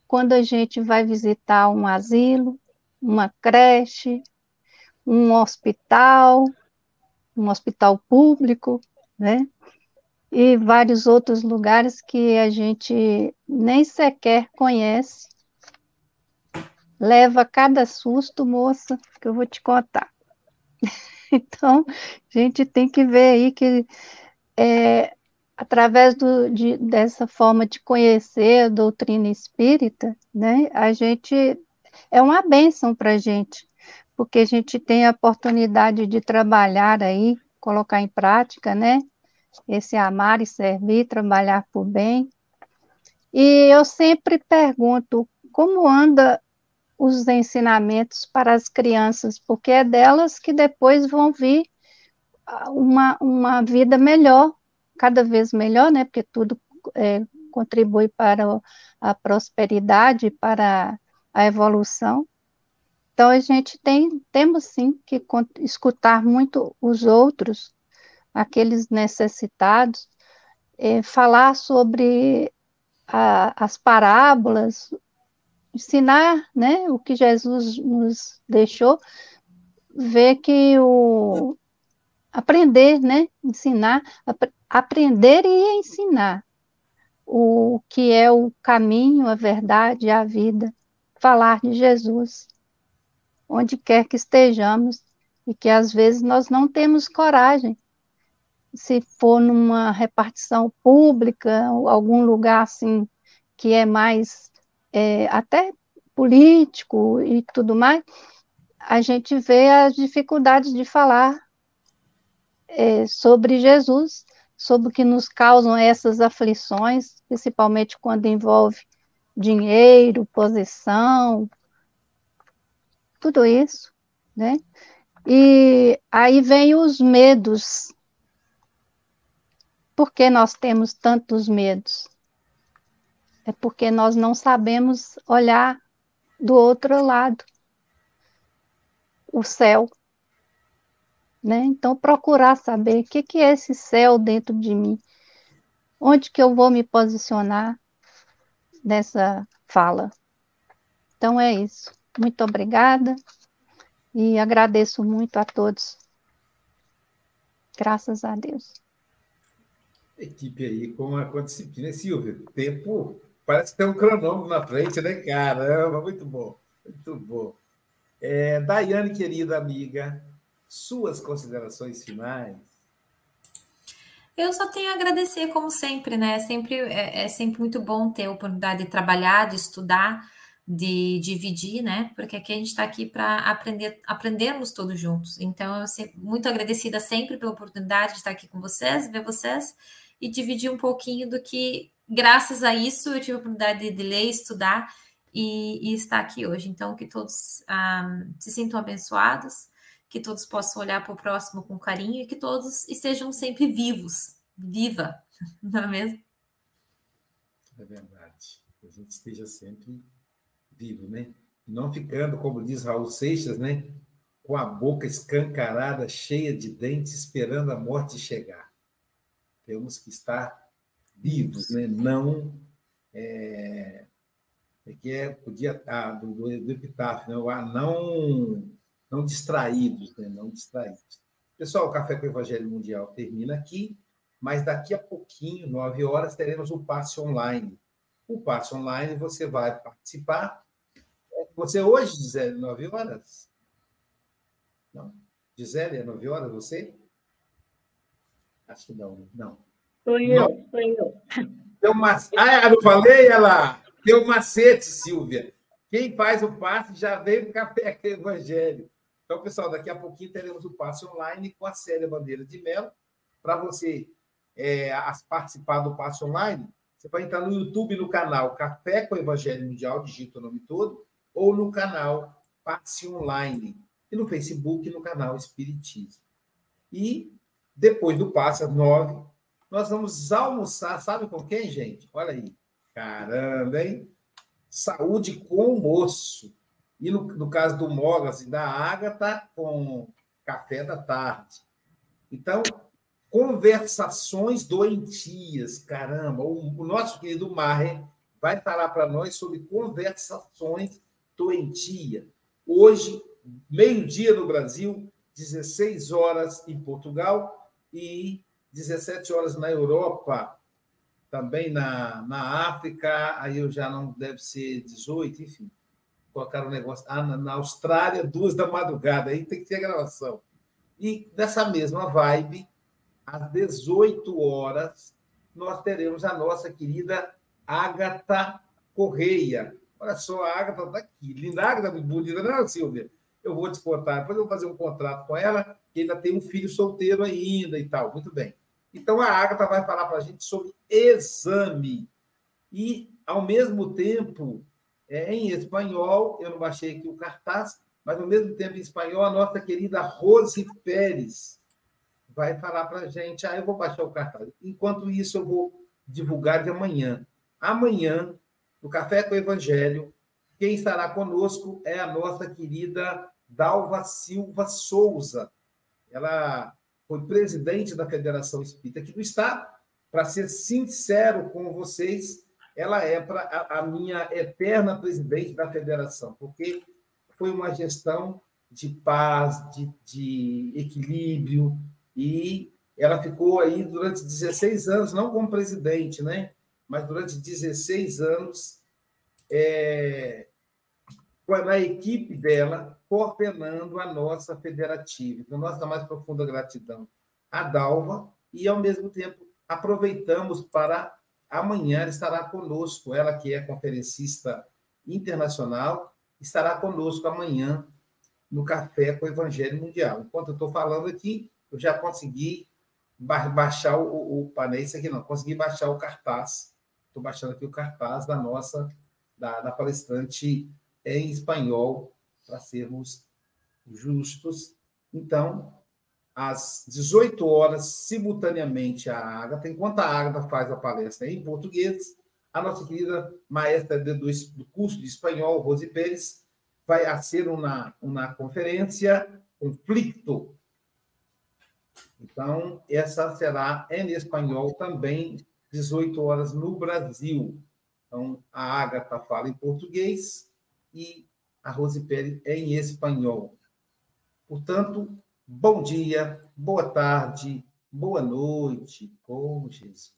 quando a gente vai visitar um asilo, uma creche, um hospital, um hospital público, né? E vários outros lugares que a gente nem sequer conhece. Leva cada susto, moça, que eu vou te contar. Então, a gente tem que ver aí que é, através do, de, dessa forma de conhecer a doutrina espírita, né, a gente é uma bênção para a gente, porque a gente tem a oportunidade de trabalhar aí, colocar em prática, né, esse amar e servir, trabalhar por bem. E eu sempre pergunto como anda os ensinamentos para as crianças, porque é delas que depois vão vir uma, uma vida melhor, cada vez melhor, né? Porque tudo é, contribui para a prosperidade, para a evolução. Então a gente tem temos sim que escutar muito os outros, aqueles necessitados, é, falar sobre a, as parábolas, ensinar, né, o que Jesus nos deixou, ver que o aprender, né, ensinar, aprender e ensinar o que é o caminho, a verdade, a vida, falar de Jesus, onde quer que estejamos, e que às vezes nós não temos coragem se for numa repartição pública, algum lugar assim que é mais é, até político e tudo mais, a gente vê as dificuldades de falar é, sobre Jesus, sobre o que nos causam essas aflições, principalmente quando envolve dinheiro, posição, tudo isso, né? E aí vem os medos. Por que nós temos tantos medos? É porque nós não sabemos olhar do outro lado o céu. Né? Então, procurar saber o que, que é esse céu dentro de mim. Onde que eu vou me posicionar nessa fala. Então, é isso. Muito obrigada e agradeço muito a todos. Graças a Deus. Equipe aí com a, com a disciplina. Silvia, tempo parece que tem um cronômetro na frente, né? Caramba, muito bom, muito bom. É, Daiane, querida amiga, suas considerações finais. Eu só tenho a agradecer, como sempre, né? Sempre, é, é sempre muito bom ter a oportunidade de trabalhar, de estudar de dividir, né? Porque aqui a gente está aqui para aprender, aprendermos todos juntos. Então, eu sou muito agradecida sempre pela oportunidade de estar aqui com vocês, ver vocês e dividir um pouquinho do que, graças a isso, eu tive a oportunidade de ler, estudar e, e estar aqui hoje. Então, que todos um, ah, se sintam abençoados, que todos possam olhar para o próximo com carinho e que todos estejam sempre vivos, viva, não é mesmo? É verdade. Que a gente esteja sempre vivo, né? Não ficando, como diz Raul Seixas, né? Com a boca escancarada, cheia de dentes, esperando a morte chegar. Temos que estar vivos, né? Não é, é que é podia ah, do, do, epitáfio, né? Ah, não não distraídos, né? Não distraídos. Pessoal, o Café com o Evangelho Mundial termina aqui, mas daqui a pouquinho, nove horas, teremos o passe online. O passe online você vai participar você hoje, Gisele, nove horas? Não? Gisele, é nove horas você? Acho que não. Não. Sou eu, não. sou eu. Tem uma... Ah, não falei, ela? Tem um macete, Silvia. Quem faz o passe já vem com café com evangelho. Então, pessoal, daqui a pouquinho teremos o passe online com a série Bandeira de Melo. Para você é, participar do passe online, você vai entrar no YouTube, no canal Café com Evangelho Mundial, digita o nome todo, ou no canal Passe Online, e no Facebook, no canal Espiritismo. E depois do Passe às nove, nós vamos almoçar, sabe com quem, gente? Olha aí. Caramba, hein? Saúde com moço. E no, no caso do Mogas e da Ágata, com café da tarde. Então, conversações doentias, caramba. O, o nosso querido Marre vai falar para nós sobre conversações doentia. Hoje, meio-dia no Brasil, 16 horas em Portugal e 17 horas na Europa, também na, na África, aí eu já não deve ser 18, enfim. Colocaram o negócio. Ah, na, na Austrália, duas da madrugada, aí tem que ter a gravação. E nessa mesma vibe, às 18 horas, nós teremos a nossa querida Agatha Correia, Olha só, a Agatha está aqui. Linda Agatha, bonita, não é, Silvia? Eu vou descontar. Depois eu vou fazer um contrato com ela, que ainda tem um filho solteiro ainda e tal. Muito bem. Então, a Agatha vai falar para a gente sobre exame. E, ao mesmo tempo, é, em espanhol, eu não baixei aqui o cartaz, mas, ao mesmo tempo, em espanhol, a nossa querida Rose Pérez vai falar para a gente. Ah, eu vou baixar o cartaz. Enquanto isso, eu vou divulgar de amanhã. Amanhã, no Café com o Evangelho. Quem estará conosco é a nossa querida Dalva Silva Souza. Ela foi presidente da Federação Espírita aqui do Estado. Para ser sincero com vocês, ela é pra, a, a minha eterna presidente da federação, porque foi uma gestão de paz, de, de equilíbrio, e ela ficou aí durante 16 anos, não como presidente, né? mas durante 16 anos, é, na equipe dela, coordenando a nossa federativa. Então, nossa mais profunda gratidão à Dalva e, ao mesmo tempo, aproveitamos para amanhã estará conosco, ela que é conferencista internacional, estará conosco amanhã no Café com o Evangelho Mundial. Enquanto eu estou falando aqui, eu já consegui baixar o, o painel, isso aqui não, consegui baixar o cartaz. Estou baixando aqui o cartaz da nossa, da, da palestrante em espanhol, para sermos justos. Então, às 18 horas, simultaneamente, a Agatha, enquanto a Agatha faz a palestra em português, a nossa querida maestra do, curso de espanhol, Rose Pérez, vai fazer uma, uma conferência, conflito. Então, essa será em espanhol também, 18 horas no Brasil. Então, a Agatha fala em português e a Rose Pérez em espanhol. Portanto, Bom dia, boa tarde, boa noite com Jesus.